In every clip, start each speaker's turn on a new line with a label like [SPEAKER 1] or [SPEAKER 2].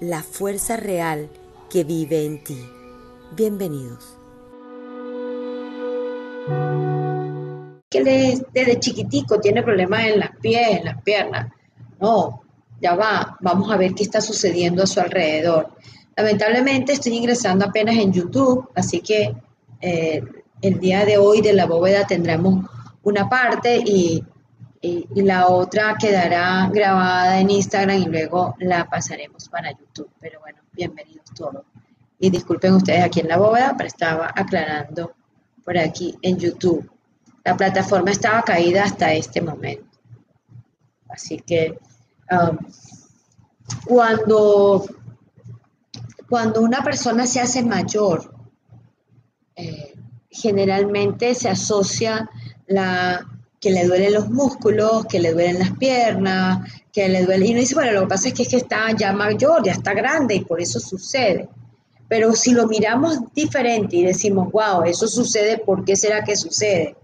[SPEAKER 1] la fuerza real que vive en ti. Bienvenidos.
[SPEAKER 2] Que desde chiquitico tiene problemas en las pies, en las piernas. No, ya va, vamos a ver qué está sucediendo a su alrededor. Lamentablemente estoy ingresando apenas en YouTube, así que eh, el día de hoy de la bóveda tendremos una parte y, la otra quedará grabada en Instagram y luego la pasaremos para YouTube. Pero bueno, bienvenidos todos. Y disculpen ustedes aquí en la bóveda, pero estaba aclarando por aquí en YouTube. La plataforma estaba caída hasta este momento. Así que um, cuando cuando una persona se hace mayor, eh, generalmente se asocia la que le duelen los músculos, que le duelen las piernas, que le duele. Y uno dice, bueno, lo que pasa es que, es que está ya mayor, ya está grande y por eso sucede. Pero si lo miramos diferente y decimos, wow, eso sucede, ¿por qué será que sucede?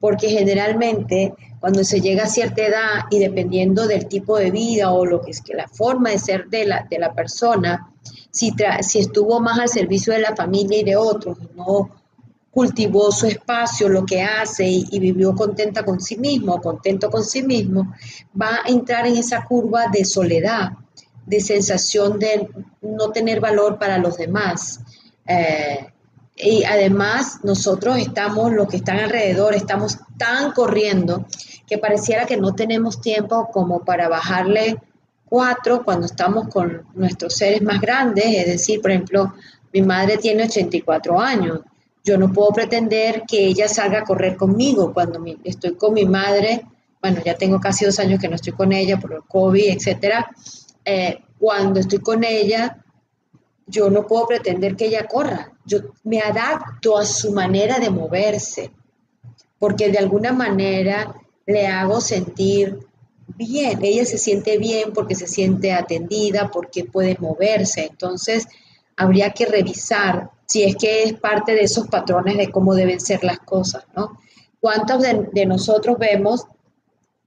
[SPEAKER 2] Porque generalmente cuando se llega a cierta edad y dependiendo del tipo de vida o lo que es que la forma de ser de la, de la persona, si, si estuvo más al servicio de la familia y de otros, no cultivó su espacio, lo que hace y, vivió contenta con sí mismo, contento con sí mismo, va a entrar en esa curva de soledad, de sensación de no tener valor para los demás. Eh, y además nosotros estamos, los que están alrededor, estamos tan corriendo que pareciera que no tenemos tiempo como para bajarle cuatro cuando estamos con nuestros seres más grandes, es decir, por ejemplo, mi madre tiene 84 años, yo no puedo pretender que ella salga a correr conmigo cuando estoy con mi madre, bueno, ya tengo casi dos años que no estoy con ella por el COVID, etcétera, eh, cuando estoy con ella, yo no puedo pretender que ella corra, yo me adapto a su manera de moverse, porque de alguna manera le hago sentir bien, ella se siente bien porque se siente atendida, porque puede moverse. Entonces, habría que revisar si es que es parte de esos patrones de cómo deben ser las cosas, ¿no? ¿Cuántos de, nosotros vemos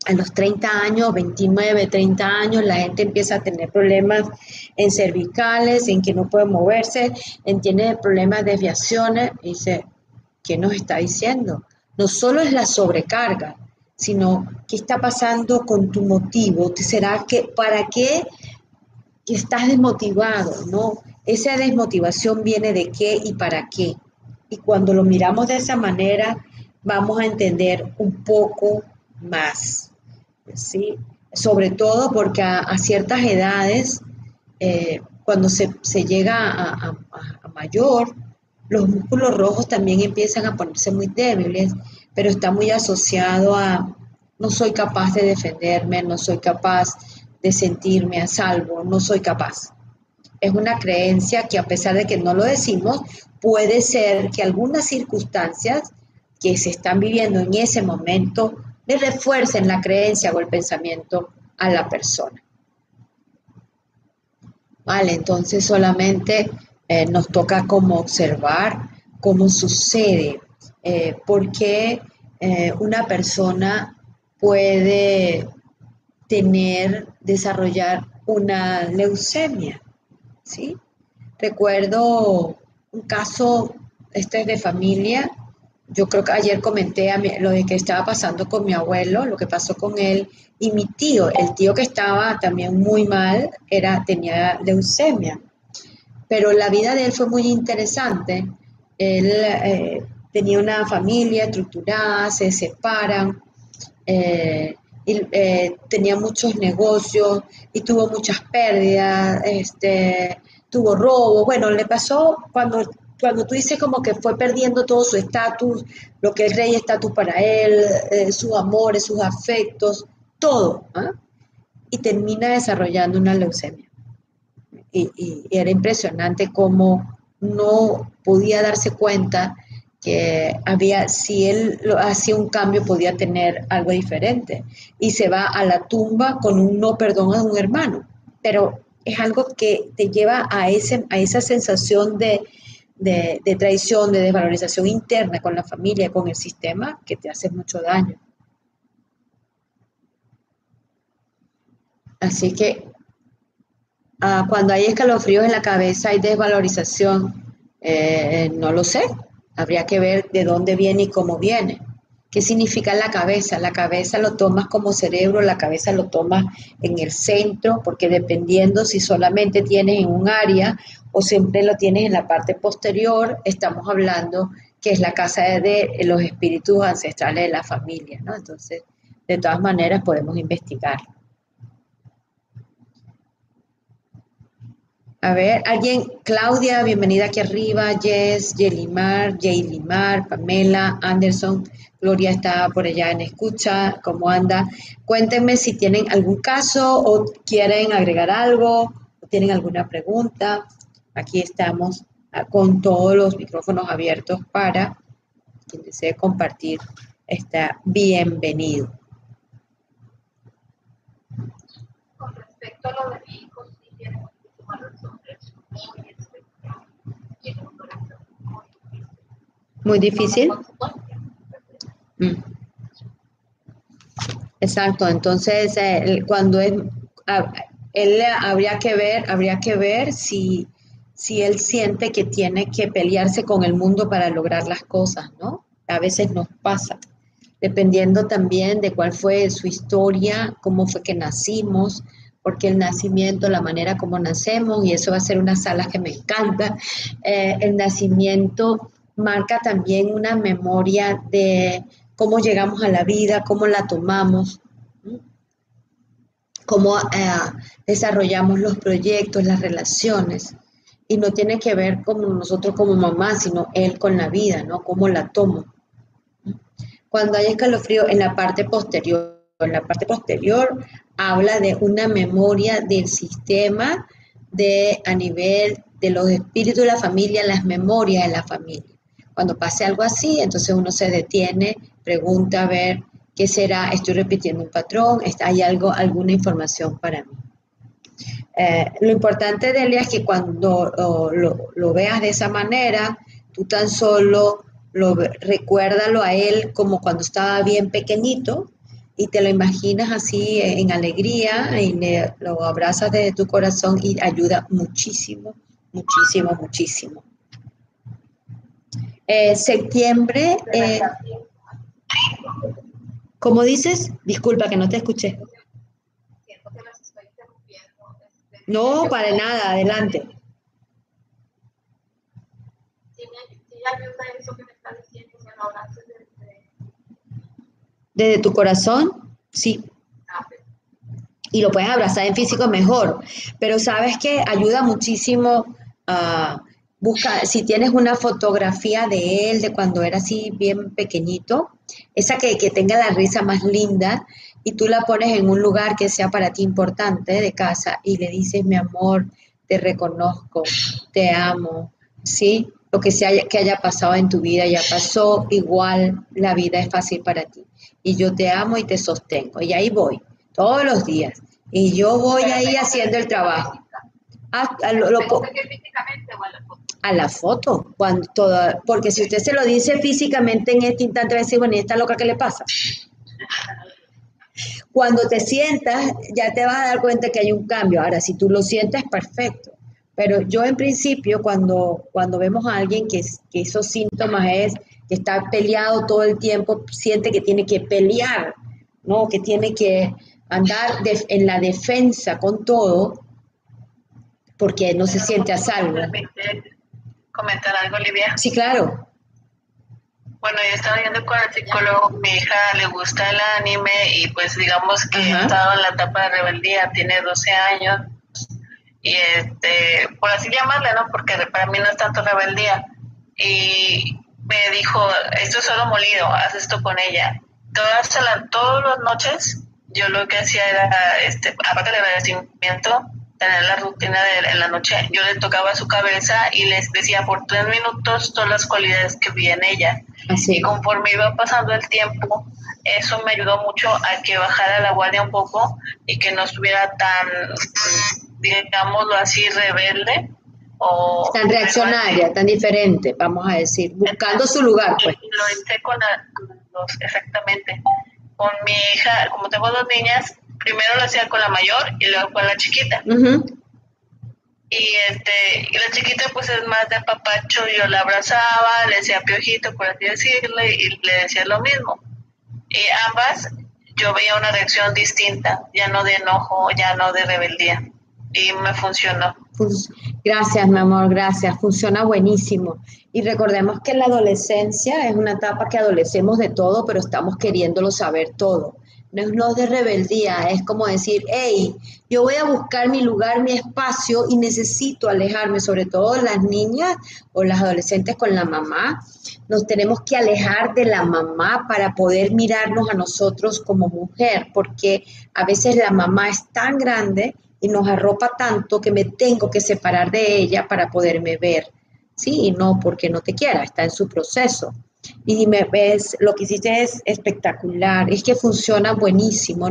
[SPEAKER 2] a los 30 años, 29, 30 años, la gente empieza a tener problemas en cervicales, en que no puede moverse, en tiene problemas de desviaciones, y dice, ¿qué nos está diciendo? No solo es la sobrecarga, sino qué está pasando con tu motivo. ¿Será que para qué estás desmotivado? ¿No? Esa desmotivación viene de qué y para qué. Y cuando lo miramos de esa manera, vamos a entender un poco más. ¿sí? Sobre todo porque a, ciertas edades, eh, cuando se, llega a, a mayor, los músculos rojos también empiezan a ponerse muy débiles pero está muy asociado a no soy capaz de defenderme, no soy capaz de sentirme a salvo, no soy capaz. Es una creencia que a pesar de que no lo decimos, puede ser que algunas circunstancias que se están viviendo en ese momento le refuercen la creencia o el pensamiento a la persona. Vale, entonces solamente eh, nos toca como observar cómo sucede eh, porque eh, una persona puede tener, desarrollar una leucemia, ¿sí? Recuerdo un caso, este es de familia, yo creo que ayer comenté a lo de que estaba pasando con mi abuelo, lo que pasó con él y mi tío, el tío que estaba también muy mal, era, tenía leucemia. Pero la vida de él fue muy interesante. Él eh, tenía una familia estructurada, se separan, eh, y, eh, tenía muchos negocios y tuvo muchas pérdidas, este, tuvo robo, bueno, le pasó cuando, cuando tú dices como que fue perdiendo todo su estatus, lo que es rey estatus para él, eh, sus amores, sus afectos, todo, ¿ah? y termina desarrollando una leucemia. y, era impresionante cómo no podía darse cuenta que había, si él hacía un cambio, podía tener algo diferente. Y se va a la tumba con un no perdón a un hermano. Pero es algo que te lleva a, ese, a esa sensación de, de, traición, de desvalorización interna con la familia, con el sistema, que te hace mucho daño. Así que ah, cuando hay escalofríos en la cabeza, hay desvalorización, eh, no lo sé. Habría que ver de dónde viene y cómo viene. ¿Qué significa la cabeza? La cabeza lo tomas como cerebro, la cabeza lo tomas en el centro, porque dependiendo si solamente tienes en un área o siempre lo tienes en la parte posterior, estamos hablando que es la casa de los espíritus ancestrales de la familia, ¿no? Entonces, de todas maneras podemos investigar. A ver, alguien, Claudia, bienvenida aquí arriba, Jess, Yelimar, Limar, Pamela, Anderson, Gloria está por allá en escucha, ¿cómo anda? Cuéntenme si tienen algún caso o quieren agregar algo, o tienen alguna pregunta. Aquí estamos ah, con todos los micrófonos abiertos para quien desee compartir, está bienvenido.
[SPEAKER 3] Con respecto a lo de mi hijo,
[SPEAKER 2] muy difícil. Mm. Exacto, entonces eh, cuando es, él habría que ver, habría que ver si, si él siente que tiene que pelearse con el mundo para lograr las cosas, ¿no? A veces nos pasa, dependiendo también de cuál fue su historia, cómo fue que nacimos, porque el nacimiento, la manera como nacemos, y eso va a ser una sala que me encanta, eh, el nacimiento marca también una memoria de cómo llegamos a la vida, cómo la tomamos, cómo eh, desarrollamos los proyectos, las relaciones. Y no tiene que ver como nosotros como mamá, sino él con la vida, ¿no? Cómo la tomo. Cuando hay escalofrío en la parte posterior, en la parte posterior habla de una memoria del sistema de a nivel de los espíritus de la familia, las memorias de la familia. Cuando pase algo así, entonces uno se detiene, pregunta a ver qué será, estoy repitiendo un patrón, hay algo, alguna información para mí. Eh, lo importante, Delia, es que cuando lo, lo, veas de esa manera, tú tan solo lo, recuérdalo a él como cuando estaba bien pequeñito, y te lo imaginas así en alegría y lo abrazas desde tu corazón y ayuda muchísimo, muchísimo, muchísimo. Eh, septiembre, eh, ¿cómo dices? Disculpa que no te escuché. No, para nada, adelante. desde tu corazón, sí. Y lo puedes abrazar en físico mejor. Pero sabes que ayuda muchísimo a buscar, si tienes una fotografía de él de cuando era así bien pequeñito, esa que, que tenga la risa más linda, y tú la pones en un lugar que sea para ti importante de casa y le dices, mi amor, te reconozco, te amo, ¿sí? Lo que sea que haya pasado en tu vida ya pasó, igual la vida es fácil para ti y yo te amo y te sostengo. Y ahí voy, todos los días. Y yo voy ahí haciendo el trabajo. A, a, lo, a la foto, cuando toda, porque si usted se lo dice físicamente en este instante, va a decir, bueno, ¿y esta loca qué le pasa? Cuando te sientas, ya te vas a dar cuenta que hay un cambio. Ahora, si tú lo sientes, perfecto. Pero yo en principio, cuando, cuando vemos a alguien que, que esos síntomas es que está peleado todo el tiempo, siente que tiene que pelear, ¿no? Que tiene que andar en la defensa con todo, porque no se siente a salvo.
[SPEAKER 3] comentar algo, Olivia?
[SPEAKER 2] Sí, claro.
[SPEAKER 3] Bueno, yo estaba viendo con el psicólogo, mi hija le gusta el anime y pues digamos que ha estado en la etapa de rebeldía, tiene 12 años y este, por así llamarle, ¿no? Porque para mí no es tanto rebeldía. Y me dijo, esto es solo molido, haz esto con ella. Todas, todas las noches yo lo que hacía era, este, aparte del agradecimiento, tener la rutina de en la noche, yo le tocaba su cabeza y les decía por tres minutos todas las cualidades que vi en ella. Y conforme iba pasando el tiempo, eso me ayudó mucho a que bajara la guardia un poco y que no estuviera tan, digámoslo así, rebelde. O
[SPEAKER 2] tan reaccionaria, tan diferente, vamos a decir, buscando su lugar. Pues.
[SPEAKER 3] Lo hice con, los, exactamente. Con mi hija, como tengo dos niñas, primero lo hacía con la mayor y luego con la chiquita. Y este, y la chiquita pues es más de papacho, yo la abrazaba, le decía piojito, por así decirle, y le decía lo mismo. Y ambas yo veía una reacción distinta, ya no de enojo, ya no de rebeldía. Y me funcionó.
[SPEAKER 2] Gracias, mi amor, gracias. Funciona buenísimo. Y recordemos que la adolescencia es una etapa que adolecemos de todo, pero estamos queriéndolo saber todo no es de rebeldía, es como decir, hey, yo voy a buscar mi lugar, mi espacio y necesito alejarme, sobre todo las niñas o las adolescentes con la mamá. Nos tenemos que alejar de la mamá para poder mirarnos a nosotros como mujer, porque a veces la mamá es tan grande y nos arropa tanto que me tengo que separar de ella para poderme ver. Sí, y no porque no te quiera, está en su proceso y me ves, lo que hiciste es espectacular, es que funciona buenísimo.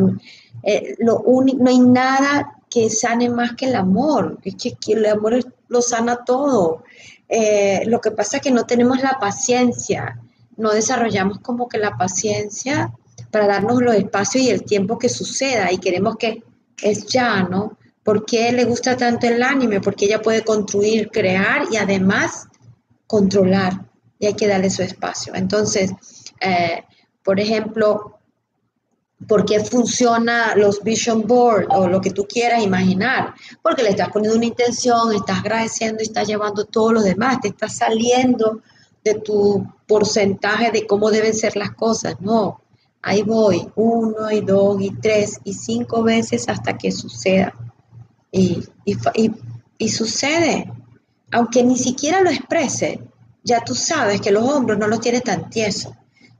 [SPEAKER 2] Eh, lo no hay nada que sane más que el amor, es que, el amor lo sana todo. Eh, lo que pasa es que no tenemos la paciencia, no desarrollamos como que la paciencia para darnos los espacios y el tiempo que suceda y queremos que es ya, ¿no? ¿Por qué le gusta tanto el anime? Porque ella puede construir, crear y además controlar y hay que darle su espacio. Entonces, eh, por ejemplo, ¿por qué funciona los vision board o lo que tú quieras imaginar? Porque le estás poniendo una intención, estás agradeciendo y estás llevando todo lo demás, te estás saliendo de tu porcentaje de cómo deben ser las cosas. No, ahí voy, uno y dos y tres y cinco veces hasta que suceda. Y, y sucede, aunque ni siquiera lo exprese, ya tú sabes que los hombros no los tienes tan tiesos.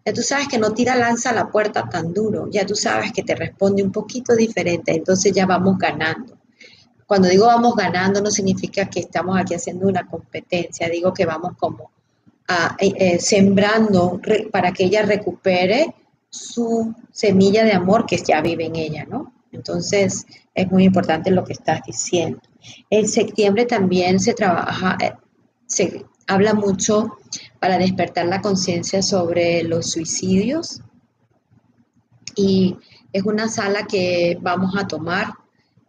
[SPEAKER 2] Ya tú sabes que no tira lanza a la puerta tan duro. Ya tú sabes que te responde un poquito diferente. Entonces ya vamos ganando. Cuando digo vamos ganando no significa que estamos aquí haciendo una competencia. Digo que vamos como eh, eh, sembrando para que ella recupere su semilla de amor que ya vive en ella, ¿no? Entonces es muy importante lo que estás diciendo. En septiembre también se trabaja, eh, se habla mucho para despertar la conciencia sobre los suicidios. Y es una sala que vamos a tomar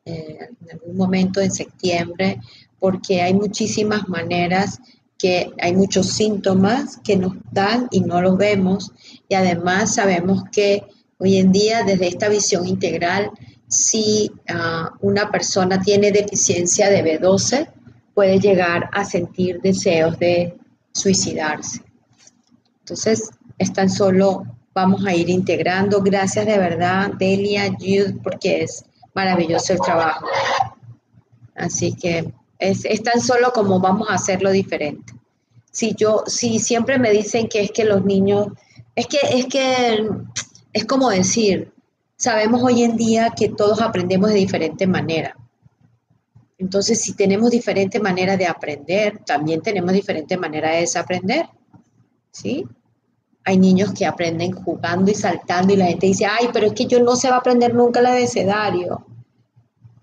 [SPEAKER 2] eh, en algún momento en septiembre porque hay muchísimas maneras que hay muchos síntomas que nos dan y no los vemos. Y además sabemos que hoy en día desde esta visión integral si ah, una persona tiene deficiencia de B12 puede llegar a sentir deseos de suicidarse. Entonces, es tan solo vamos a ir integrando. Gracias de verdad, Delia, Jude, porque es maravilloso el trabajo. Así que es, tan solo como vamos a hacerlo diferente. Si yo, si siempre me dicen que es que los niños, es que, es que, es como decir, sabemos hoy en día que todos aprendemos de diferente manera. Entonces, si tenemos diferente manera de aprender, también tenemos diferente manera de desaprender. ¿Sí? Hay niños que aprenden jugando y saltando y la gente dice, ay, pero es que yo no se va a aprender nunca el abecedario.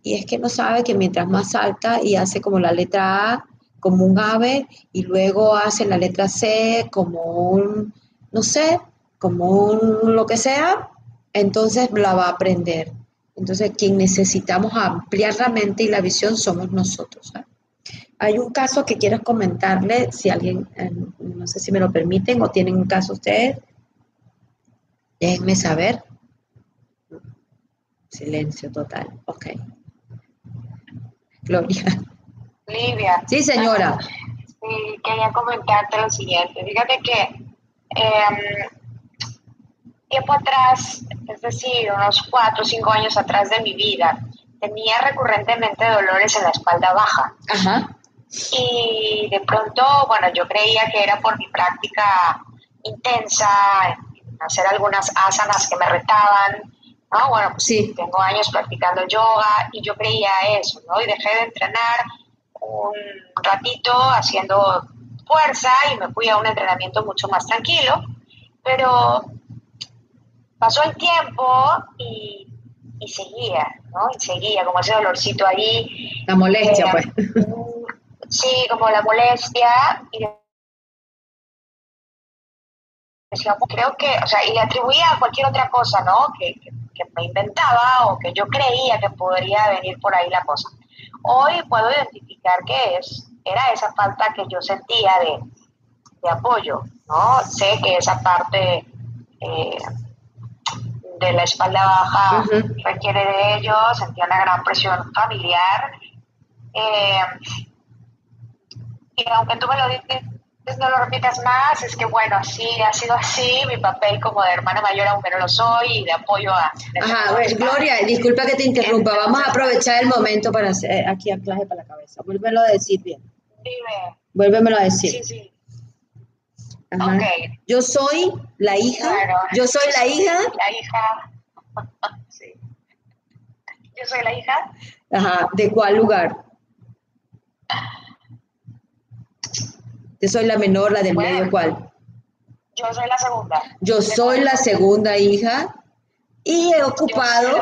[SPEAKER 2] Y es que no sabe que mientras más salta y hace como la letra A, como un ave, y luego hace la letra C como un, no sé, como un lo que sea, entonces la va a aprender. Entonces, quien necesitamos ampliar la mente y la visión somos nosotros. Hay un caso que quiero comentarle, si alguien, eh, no sé si me lo permiten o tienen un caso ustedes. Déjenme saber. Silencio total. Ok. Gloria.
[SPEAKER 4] Livia.
[SPEAKER 2] Sí, señora.
[SPEAKER 4] Sí, quería comentarte lo siguiente. Fíjate que em, tiempo atrás, es decir, unos cuatro o cinco años atrás de mi vida, tenía recurrentemente dolores en la espalda baja. Ajá. Y de pronto, bueno, yo creía que era por mi práctica intensa, hacer algunas asanas que me retaban, ¿no? Bueno, pues sí. tengo años practicando yoga y yo creía eso, ¿no? Y dejé de entrenar un ratito haciendo fuerza y me fui a un entrenamiento mucho más tranquilo, pero pasó el tiempo y, seguía, ¿no? Y seguía como ese dolorcito ahí.
[SPEAKER 2] La molestia, eh, pues.
[SPEAKER 4] Sí, como la molestia y creo que, o sea, y le atribuía a cualquier otra cosa, ¿no? Que, me inventaba o que yo creía que podría venir por ahí la cosa. Hoy puedo identificar que es, era esa falta que yo sentía de, apoyo, ¿no? Sé que esa parte eh, de la espalda baja requiere de ello, sentía una gran presión familiar. Eh, y aunque tú me lo dices no lo repitas más, es que bueno, así ha sido así, mi papel como de hermana mayor, aunque no lo soy, y de apoyo a...
[SPEAKER 2] Ajá, ver, Gloria, disculpa que te interrumpa, vamos a aprovechar el momento para hacer aquí anclaje para la cabeza, vuélvelo a decir bien. Dime. Vuélvemelo a decir. Sí, sí. Ajá. Yo soy la hija. Yo soy la hija.
[SPEAKER 4] La hija. sí. Yo soy la hija.
[SPEAKER 2] Ajá. ¿De cuál lugar? Yo soy la menor, la del medio, ¿cuál?
[SPEAKER 4] Yo soy la segunda.
[SPEAKER 2] Yo soy la segunda hija y he ocupado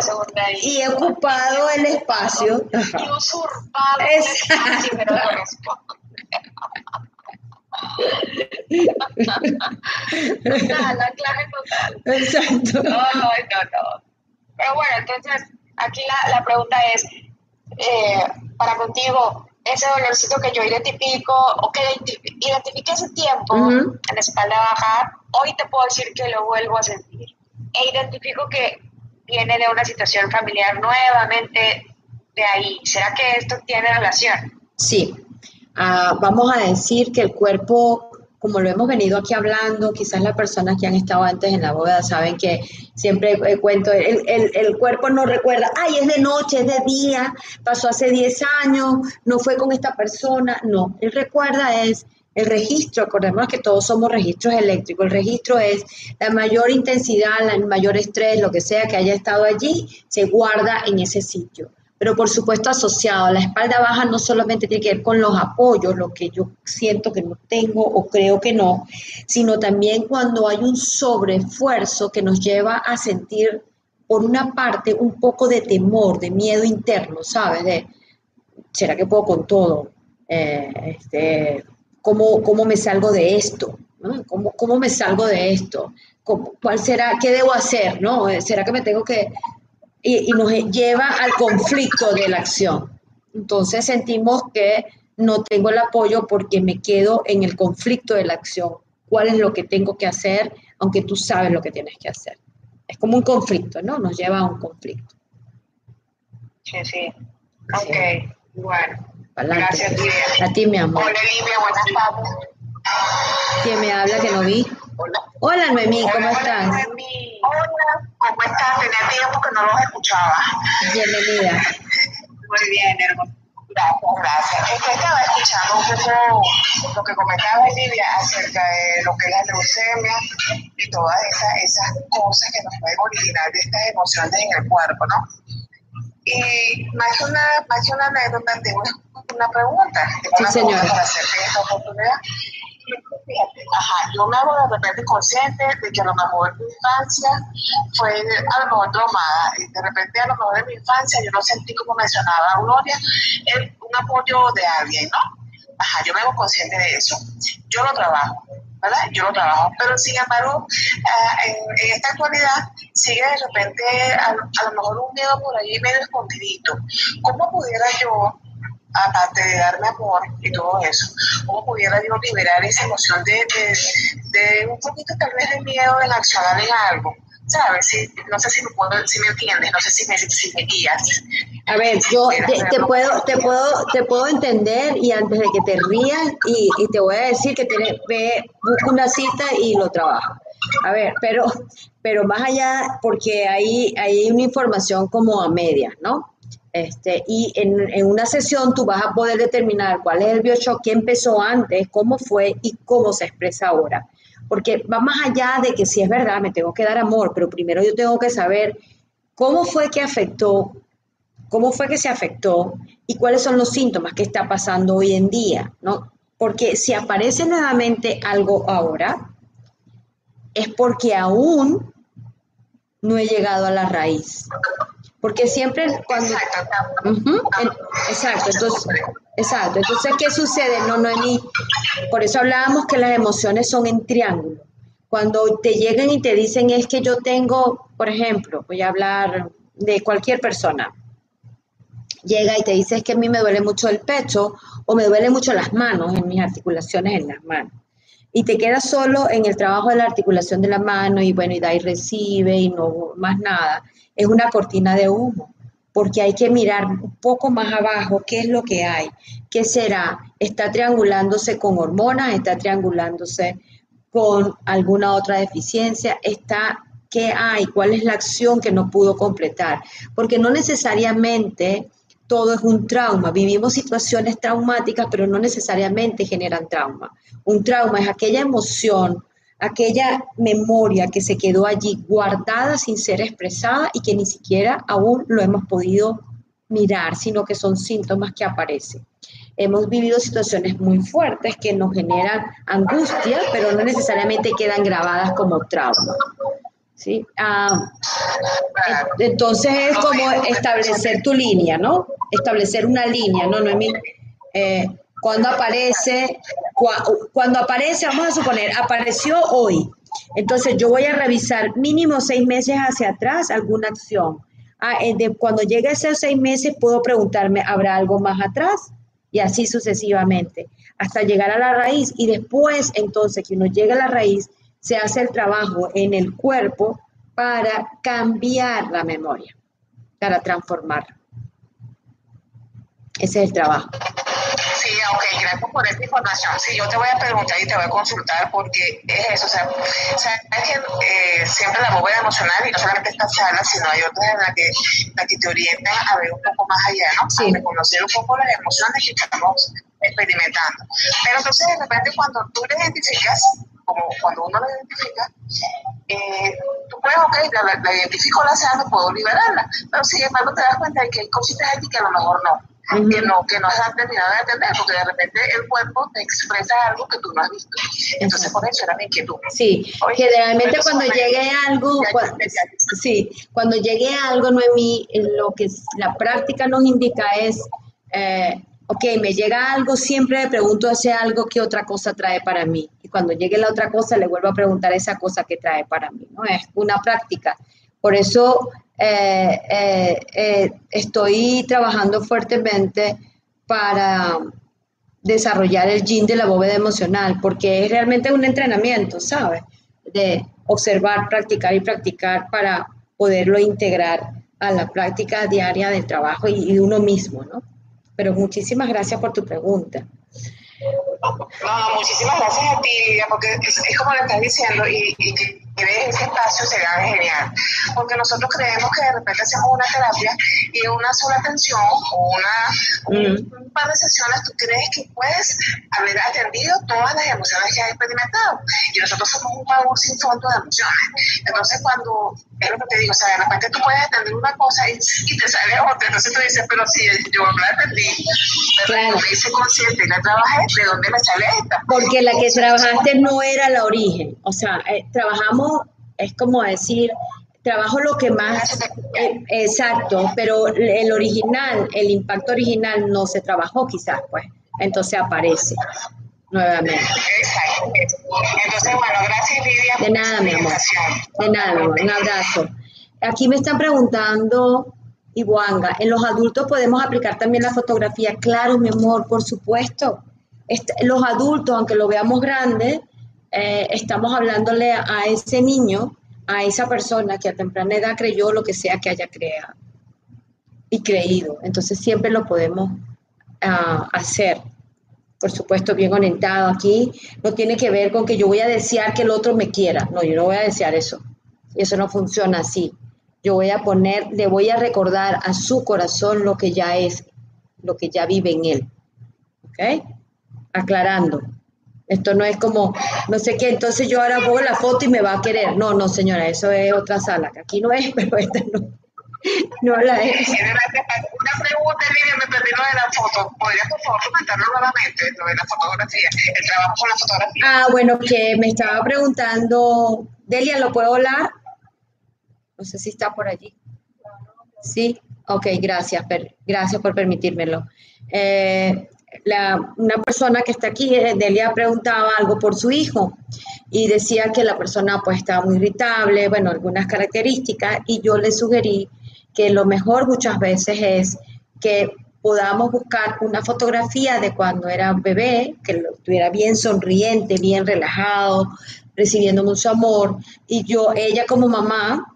[SPEAKER 2] y he ocupado el espacio.
[SPEAKER 4] Y usurpado el espacio, pero la clave total.
[SPEAKER 2] Exacto.
[SPEAKER 4] No, no, no. Pero bueno, entonces aquí la, la pregunta es, eh, para contigo, ese dolorcito que yo identifico o que identifique ese tiempo en la espalda baja, hoy te puedo decir que lo vuelvo a sentir. E identifico que viene de una situación familiar nuevamente de ahí. ¿Será que esto tiene relación?
[SPEAKER 2] Sí. Ah, vamos a decir que el cuerpo como lo hemos venido aquí hablando, quizás las personas que han estado antes en la boda saben que siempre cuento, el, cuerpo no recuerda, ay, es de noche, es de día, pasó hace 10 años, no fue con esta persona, no, él recuerda es el registro, acordemos que todos somos registros eléctricos, el registro es la mayor intensidad, el mayor estrés, lo que sea que haya estado allí, se guarda en ese sitio pero por supuesto asociado. a La espalda baja no solamente tiene que ver con los apoyos, lo que yo siento que no tengo o creo que no, sino también cuando hay un sobreesfuerzo que nos lleva a sentir, por una parte, un poco de temor, de miedo interno, ¿sabes? De, ¿será que puedo con todo? Eh, este, ¿cómo, ¿cómo, me salgo de esto? ¿Cómo, ¿Cómo, me salgo de esto? ¿Cuál será? ¿Qué debo hacer? ¿no? ¿Será que me tengo que y, nos lleva al conflicto de la acción. Entonces sentimos que no tengo el apoyo porque me quedo en el conflicto de la acción. ¿Cuál es lo que tengo que hacer? Aunque tú sabes lo que tienes que hacer. Es como un conflicto, ¿no? Nos lleva a un conflicto.
[SPEAKER 4] Sí, sí. Ok, bueno. Gracias, Livia.
[SPEAKER 2] A ti, mi amor.
[SPEAKER 4] Hola, Livia, buenas tardes.
[SPEAKER 2] ¿Quién me habla que no vi? Hola. Hola, Noemí, ¿cómo estás?
[SPEAKER 5] Hola, ¿cómo estás? Tenía tiempo que no los escuchaba.
[SPEAKER 2] Bienvenida.
[SPEAKER 5] Muy bien, hermoso. Gracias, gracias. Es que estaba escuchando un poco lo que comentaba Lidia acerca de lo que es la leucemia y todas esas, esas cosas que nos pueden originar de estas emociones en el cuerpo, ¿no? Y más que una, más que una anécdota, tengo una, pregunta.
[SPEAKER 2] sí, señora.
[SPEAKER 5] Para hacerte esta oportunidad. Ajá, yo me hago de repente consciente de que a lo mejor mi infancia fue a lo mejor traumada. De repente a lo mejor en mi infancia yo no sentí, como mencionaba Gloria, un apoyo de alguien, ¿no? Ajá, yo me hago consciente de eso. Yo lo trabajo, ¿verdad? Yo lo trabajo. Pero sin embargo, ah, en, esta actualidad sigue de repente a, a, lo mejor un miedo por ahí medio escondidito. ¿Cómo pudiera yo aparte de darme amor y todo eso, cómo pudiera yo liberar esa emoción de, de, un poquito tal vez de miedo de accionar en algo. ¿Sabes? no sé si me, puedo, si me entiendes, no sé si me, si me guías.
[SPEAKER 2] A ver, yo te, puedo, te, puedo, te puedo entender y antes de que te rías y, y te voy a decir que te, ve, busca una cita y lo trabaja. A ver, pero, pero más allá, porque hay, hay una información como a media, ¿no? Este, y en, una sesión tú vas a poder determinar cuál es el bioshock, qué empezó antes, cómo fue y cómo se expresa ahora. Porque va más allá de que si es verdad, me tengo que dar amor, pero primero yo tengo que saber cómo fue que afectó, cómo fue que se afectó y cuáles son los síntomas que está pasando hoy en día, ¿no? Porque si aparece nuevamente algo ahora, es porque aún no he llegado a la raíz. Porque siempre cuando... exacto, entonces, exacto. Entonces, ¿qué sucede? No, no, ni, por eso hablábamos que las emociones son en triángulo. Cuando te llegan y te dicen es que yo tengo, por ejemplo, voy a hablar de cualquier persona, llega y te dice es que a mí me duele mucho el pecho o me duele mucho las manos, en mis articulaciones en las manos. Y te quedas solo en el trabajo de la articulación de la mano y bueno, y da y recibe y no más nada. Es una cortina de humo, porque hay que mirar un poco más abajo qué es lo que hay. ¿Qué será? ¿Está triangulándose con hormonas? ¿Está triangulándose con alguna otra deficiencia? ¿Está qué hay? ¿Cuál es la acción que no pudo completar? Porque no necesariamente todo es un trauma. Vivimos situaciones traumáticas, pero no necesariamente generan trauma. Un trauma es aquella emoción, aquella memoria que se quedó allí guardada sin ser expresada y que ni siquiera aún lo hemos podido mirar, sino que son síntomas que aparecen. Hemos vivido situaciones muy fuertes que nos generan angustia, pero no necesariamente quedan grabadas como trauma. ¿sí? Ah, entonces es como establecer tu línea, ¿no? Establecer una línea, ¿no, Noemí? Eh, cuando aparece, cuando aparece, vamos a suponer, apareció hoy. Entonces yo voy a revisar mínimo seis meses hacia atrás alguna acción. Ah, eh, cuando llegue a esos seis meses puedo preguntarme, ¿habrá algo más atrás? Y así sucesivamente, hasta llegar a la raíz. Y después, entonces, que uno llegue a la raíz, se hace el trabajo en el cuerpo para cambiar la memoria, para transformarla. Ese es el trabajo.
[SPEAKER 5] Sí, ok, gracias por esta información. Sí, yo te voy a preguntar y te voy a consultar porque es eso, o sea, que eh, siempre la bóveda emocional, y no solamente esta charla, sino hay otras en las que, la que te orientan a ver un poco más allá, ¿no? Sí. A reconocer un poco las emociones que estamos experimentando. Pero entonces, de repente, cuando tú le identificas como cuando uno la identifica, eh, tú puedes, ok, la, la, identifico la sana, puedo liberarla, pero sin embargo te das cuenta de que hay cositas aquí que a lo mejor no, que no, que no han terminado de atender, porque de repente el cuerpo te expresa algo que tú no has visto. Entonces, por eso era mi inquietud.
[SPEAKER 2] Sí, generalmente cuando llegue algo, sí, cuando llegue algo, Noemí, lo que la práctica nos indica es... Eh, ok, me llega algo, siempre le pregunto ese algo qué otra cosa trae para mí. Y cuando llegue la otra cosa, le vuelvo a preguntar esa cosa que trae para mí. ¿no? Es una práctica. Por eso eh, eh, eh, estoy trabajando fuertemente para desarrollar el yin de la bóveda emocional, porque es realmente un entrenamiento, ¿sabes? De observar, practicar y practicar para poderlo integrar a la práctica diaria del trabajo y de uno mismo, ¿no? Pero muchísimas gracias por tu pregunta.
[SPEAKER 5] No, muchísimas gracias a ti, Lidia, porque es, como le estás diciendo y, y que ese espacio sería genial. Porque nosotros creemos que de repente hacemos una terapia y en una sola atención o una, un, par de sesiones tú crees que puedes haber atendido todas las emociones que has experimentado. Y nosotros somos un baúl sin fondo de emociones. Entonces, cuando es lo que te digo, o sea, de repente tú puedes atender una cosa y, te sale otra. Entonces tú dices, pero si yo la atendí, pero me hice consciente y la trabajé, ¿de dónde me sale esta?
[SPEAKER 2] Porque la que trabajaste no era la origen. O sea, eh, trabajamos, es como decir, trabajo lo que más, eh, exacto, pero el original, el impacto original no se trabajó quizás, pues, entonces aparece nuevamente.
[SPEAKER 5] Exacto. Entonces, bueno, gracias Lidia.
[SPEAKER 2] De nada, mi amor. De nada, mi amor. Un abrazo. Aquí me están preguntando, Ibuanga, ¿en los adultos podemos aplicar también la fotografía? Claro, mi amor, por supuesto. Este, los adultos, aunque lo veamos grande, eh, estamos hablándole a ese niño, a esa persona que a temprana edad creyó lo que sea que haya creado y creído. Entonces siempre lo podemos ah, hacer por supuesto, bien orientado aquí, no tiene que ver con que yo voy a desear que el otro me quiera. No, yo no voy a desear eso. Eso no funciona así. Yo voy a poner, le voy a recordar a su corazón lo que ya es, lo que ya vive en él. ¿Ok? Aclarando. Esto no es como, no sé qué, entonces yo ahora pongo la foto y me va a querer. No, no, señora, eso es otra sala, aquí no es, pero esta no. No la
[SPEAKER 5] es. Una pregunta, Lidia, me perdí lo de la foto. ¿Podrías, por favor, comentarlo nuevamente, lo de la fotografía, el trabajo con la fotografía?
[SPEAKER 2] Ah, bueno, que me estaba preguntando, Delia, ¿lo puedo hablar? No sé si está por allí. Sí, ok, gracias, gracias por permitírmelo. Eh, una persona que está aquí, eh, Delia preguntaba algo por su hijo y decía que la persona pues estaba muy irritable, bueno, algunas características y yo le sugerí que lo mejor muchas veces es que podamos buscar una fotografía de cuando era bebé, que estuviera bien sonriente, bien relajado, recibiendo mucho amor y yo, ella como mamá,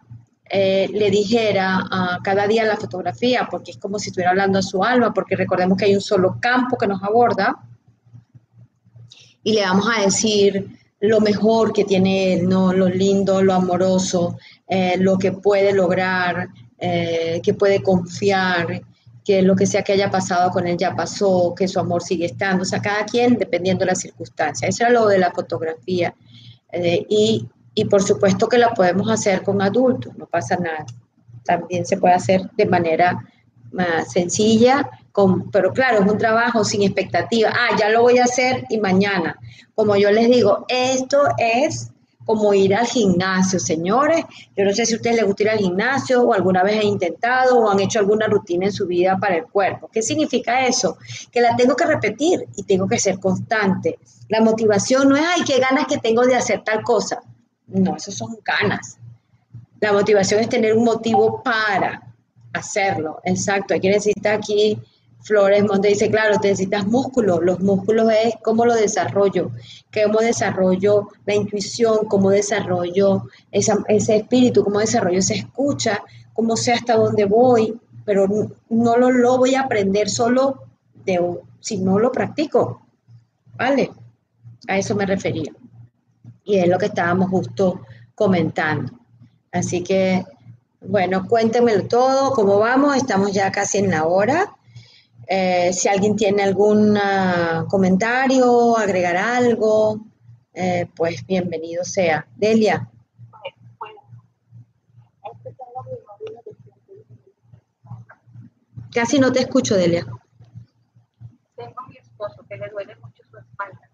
[SPEAKER 2] eh, le dijera a cada día la fotografía, porque es como si estuviera hablando a su alma, porque recordemos que hay un solo campo que nos aborda, y le vamos a decir lo mejor que tiene él, ¿no? lo lindo, lo amoroso, eh, lo que puede lograr, eh, que puede confiar, que lo que sea que haya pasado con él ya pasó, que su amor sigue estando, o sea, cada quien dependiendo de las circunstancias. Eso era lo de la fotografía. y y por supuesto que la podemos hacer con adultos, no pasa nada. También se puede hacer de manera más sencilla, con, pero claro, es un trabajo sin expectativa. Ah, ya lo voy a hacer y mañana. Como yo les digo, esto es como ir al gimnasio, señores. Yo no sé si a ustedes les gusta ir al gimnasio o alguna vez han intentado o han hecho alguna rutina en su vida para el cuerpo. ¿Qué significa eso? Que la tengo que repetir y tengo que ser constante. La motivación no es, ay, qué ganas que tengo de hacer tal cosa. No, eso son ganas. La motivación es tener un motivo para hacerlo. Exacto. Hay que necesitar aquí, Flores Monte dice, claro, te necesitas músculos. Los músculos es cómo lo desarrollo, cómo desarrollo la intuición, cómo desarrollo ese espíritu, cómo desarrollo esa escucha, cómo sé hasta dónde voy, pero no lo, lo voy a aprender solo de, si no lo practico. ¿Vale? A eso me refería y es lo que estábamos justo comentando. Así que, bueno, cuéntenmelo todo, cómo vamos, estamos ya casi en la hora. Eh, si alguien tiene algún ah, comentario, agregar algo, eh, pues bienvenido sea. Delia. Casi no te escucho, Delia.
[SPEAKER 4] Tengo a mi esposo que le duele mucho su espalda.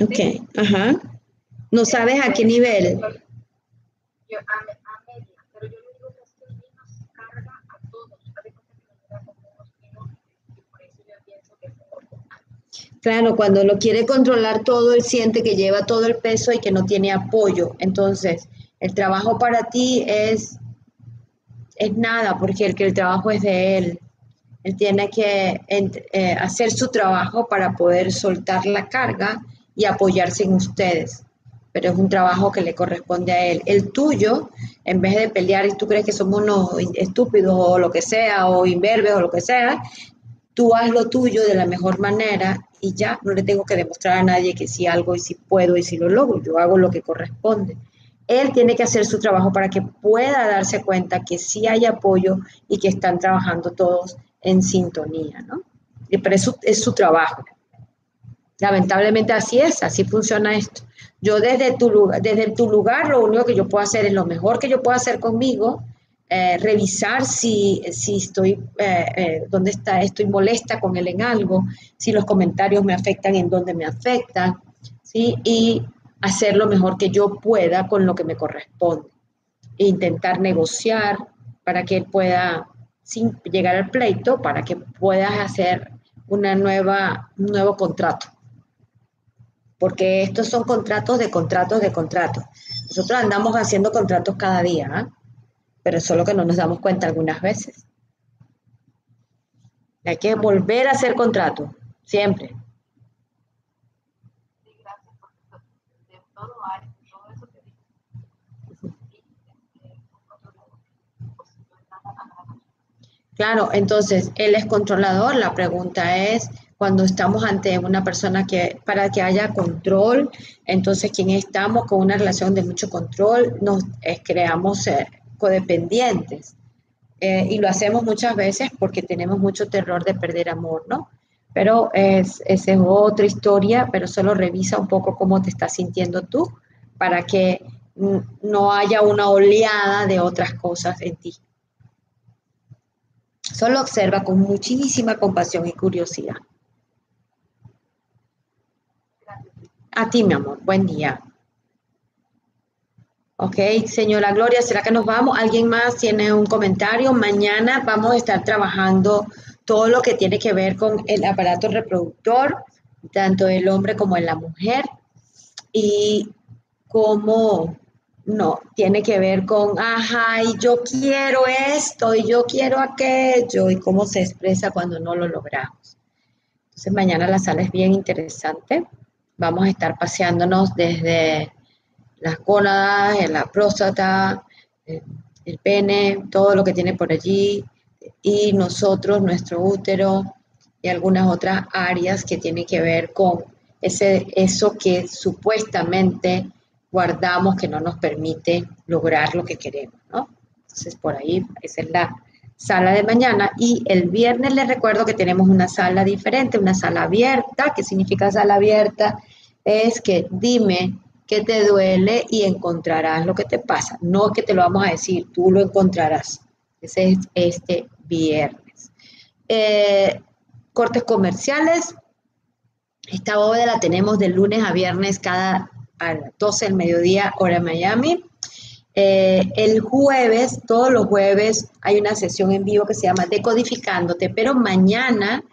[SPEAKER 2] Ok, ajá. No sabes a qué nivel.
[SPEAKER 4] Yo, a, a media, pero yo le digo que estos niños carga a todos. y por eso yo pienso que es
[SPEAKER 2] Claro, cuando lo quiere controlar todo, él siente que lleva todo el peso y que no tiene apoyo. Entonces, el trabajo para ti es, es nada, porque el que el trabajo es de él. Él tiene que eh, hacer su trabajo para poder soltar la carga y apoyarse en ustedes pero es un trabajo que le corresponde a él. El tuyo, en vez de pelear y tú crees que somos unos estúpidos o lo que sea, o imberbes o lo que sea, tú haz lo tuyo de la mejor manera y ya no le tengo que demostrar a nadie que si algo y si puedo y si lo logro, yo hago lo que corresponde. Él tiene que hacer su trabajo para que pueda darse cuenta que sí hay apoyo y que están trabajando todos en sintonía, ¿no? Y pero eso es su trabajo. Lamentablemente así es, así funciona esto. Yo desde tu lugar, desde tu lugar lo único que yo puedo hacer es lo mejor que yo puedo hacer conmigo, eh, revisar si, si estoy, eh, eh, dónde está, estoy molesta con él en algo, si los comentarios me afectan, en dónde me afectan, ¿sí? Y hacer lo mejor que yo pueda con lo que me corresponde. E intentar negociar para que él pueda, sin llegar al pleito, para que puedas hacer una nueva, un nuevo contrato porque estos son contratos de contratos de contratos. Nosotros andamos haciendo contratos cada día, ¿ah? Pero solo que no nos damos cuenta algunas veces. Hay que volver a hacer contratos, siempre. Claro, entonces él es controlador. La pregunta es, cuando estamos ante una persona que, para que haya control, entonces quien estamos con una relación de mucho control, nos eh, creamos eh, codependientes. Eh, y lo hacemos muchas veces porque tenemos mucho terror de perder amor, ¿no? Pero es, esa es otra historia, pero solo revisa un poco cómo te estás sintiendo tú para que no haya una oleada de otras cosas en ti. Solo observa con muchísima compasión y curiosidad. A ti, mi amor. Buen día. Ok, señora Gloria, ¿será que nos vamos? ¿Alguien más tiene un comentario? Mañana vamos a estar trabajando todo lo que tiene que ver con el aparato reproductor, tanto el hombre como en la mujer, y cómo no, tiene que ver con, ajá, y yo quiero esto, y yo quiero aquello, y cómo se expresa cuando no lo logramos. Entonces mañana la sala es bien interesante. Vamos a estar paseándonos desde las gónadas, la próstata, el pene, todo lo que tiene por allí, y nosotros, nuestro útero y algunas otras áreas que tienen que ver con ese, eso que supuestamente guardamos que no nos permite lograr lo que queremos, ¿no? Entonces, por ahí, esa es la sala de mañana. Y el viernes les recuerdo que tenemos una sala diferente, una sala abierta. ¿Qué significa sala abierta? Es que dime que te duele y encontrarás lo que te pasa. No que te lo vamos a decir, tú lo encontrarás. Ese es este viernes. Eh, cortes comerciales. Esta bóveda la tenemos de lunes a viernes cada a las 12 del mediodía, hora Miami. Eh, el jueves, todos los jueves, hay una sesión en vivo que se llama Decodificándote, pero mañana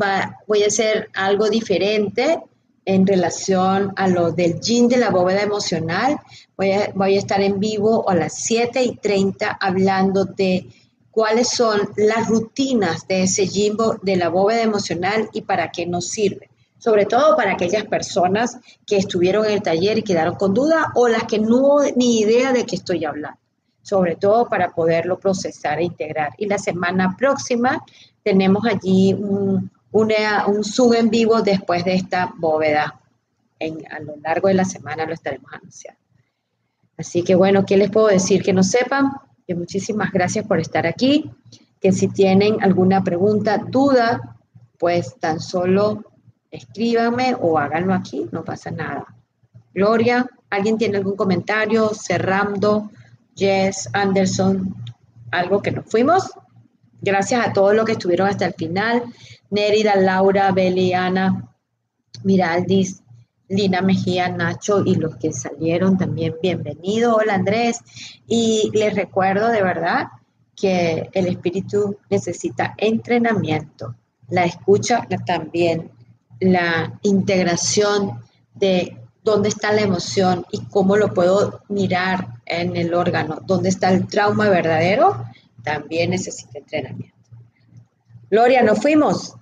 [SPEAKER 2] va, voy a hacer algo diferente en relación a lo del yin de la bóveda emocional. Voy a, estar en vivo a las 7 y 30 hablando de cuáles son las rutinas de ese yin de la bóveda emocional y para qué nos sirve. Sobre todo para aquellas personas que estuvieron en el taller y quedaron con duda o las que no ni idea de qué estoy hablando. Sobre todo para poderlo procesar e integrar. Y la semana próxima tenemos allí un, un Zoom en vivo después de esta bóveda. En, a lo largo de la semana lo estaremos anunciando. Así que bueno, ¿qué les puedo decir que no sepan? Que muchísimas gracias por estar aquí. Que si tienen alguna pregunta, duda, pues tan solo escríbanme o háganlo aquí, no pasa nada. Gloria, ¿alguien tiene algún comentario? Cerrando, Jess, Anderson, algo que nos fuimos. Gracias a todos los que estuvieron hasta el final. Nérida, Laura, Beli, Ana, Miraldis, Lina Mejía, Nacho y los que salieron también, bienvenido. Hola Andrés. Y les recuerdo de verdad que el espíritu necesita entrenamiento, la escucha también, la integración de dónde está la emoción y cómo lo puedo mirar en el órgano, dónde está el trauma verdadero, también necesita entrenamiento. Gloria, ¿nos fuimos?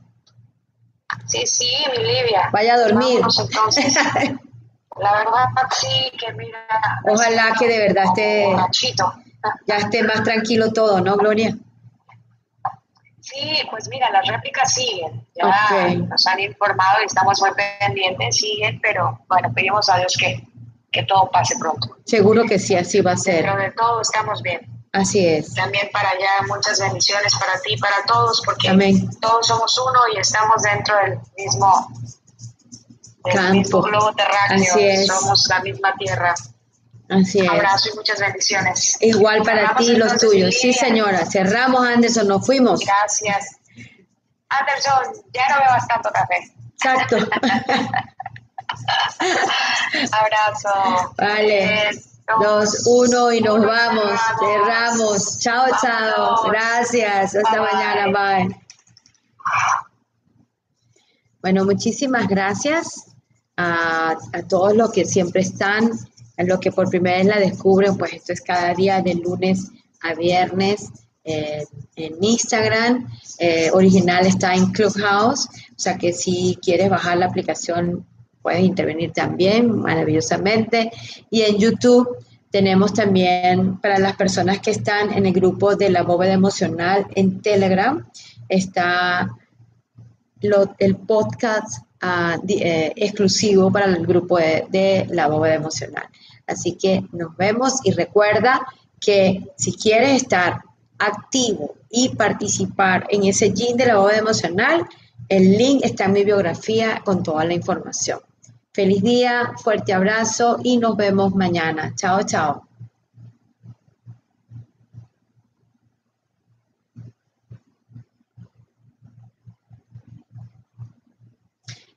[SPEAKER 4] Sí, sí, mi Livia.
[SPEAKER 2] Vaya a dormir.
[SPEAKER 4] entonces. La verdad, sí, que mira.
[SPEAKER 2] Ojalá que de verdad esté. Ya esté más tranquilo todo, ¿no, Gloria?
[SPEAKER 4] Sí, pues mira, las réplicas siguen. Ya nos han informado y estamos muy pendientes, siguen, pero bueno, pedimos a Dios que, que todo pase pronto.
[SPEAKER 2] Seguro que sí, así va a ser.
[SPEAKER 4] Pero de todo estamos bien.
[SPEAKER 2] Así es.
[SPEAKER 4] También para allá muchas bendiciones para ti, para todos, porque todos somos uno y estamos dentro del mismo,
[SPEAKER 2] Campo.
[SPEAKER 4] globo terráqueo.
[SPEAKER 2] Así es.
[SPEAKER 4] Somos la misma tierra.
[SPEAKER 2] Así es.
[SPEAKER 4] Abrazo y muchas bendiciones.
[SPEAKER 2] Igual para ti y los tuyos. Sí, señora. Cerramos, Anderson. Nos fuimos.
[SPEAKER 4] Gracias. Anderson, ya no bebas tanto café.
[SPEAKER 2] Exacto.
[SPEAKER 4] Abrazo.
[SPEAKER 2] Vale. Dos, uno y nos vamos. Cerramos. Chao, chao. Gracias. Hasta mañana. Bye. Bueno, muchísimas gracias a, todos los que siempre están, a los que por primera vez la descubren, pues esto es cada día de lunes a viernes eh, en Instagram. Eh, original está en Clubhouse, o sea que si quieres bajar la aplicación puedes intervenir también maravillosamente. Y en YouTube tenemos también para las personas que están en el grupo de la bóveda emocional en Telegram, está el podcast ah, eh, exclusivo para el grupo de, de la bóveda emocional. Así que nos vemos y recuerda que si quieres estar activo y participar en ese gym de la bóveda emocional, el link está en mi biografía con toda la información. Feliz día, fuerte abrazo y nos vemos mañana. Chao, chao.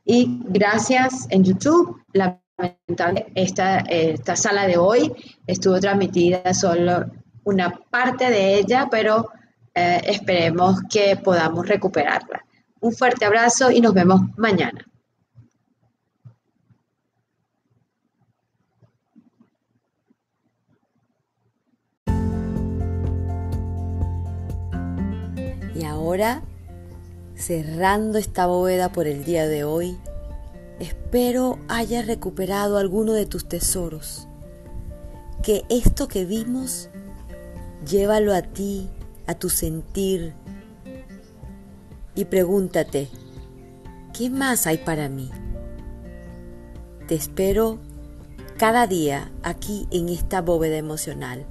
[SPEAKER 2] Y gracias en YouTube. Lamentable, esta, esta sala de hoy estuvo transmitida solo una parte de ella, pero eh, esperemos que podamos recuperarla. Un fuerte abrazo y nos vemos mañana.
[SPEAKER 1] Ahora, cerrando esta bóveda por el día de hoy, espero hayas recuperado alguno de tus tesoros. Que esto que vimos, llévalo a ti, a tu sentir, y pregúntate, ¿qué más hay para mí? Te espero cada día aquí en esta bóveda emocional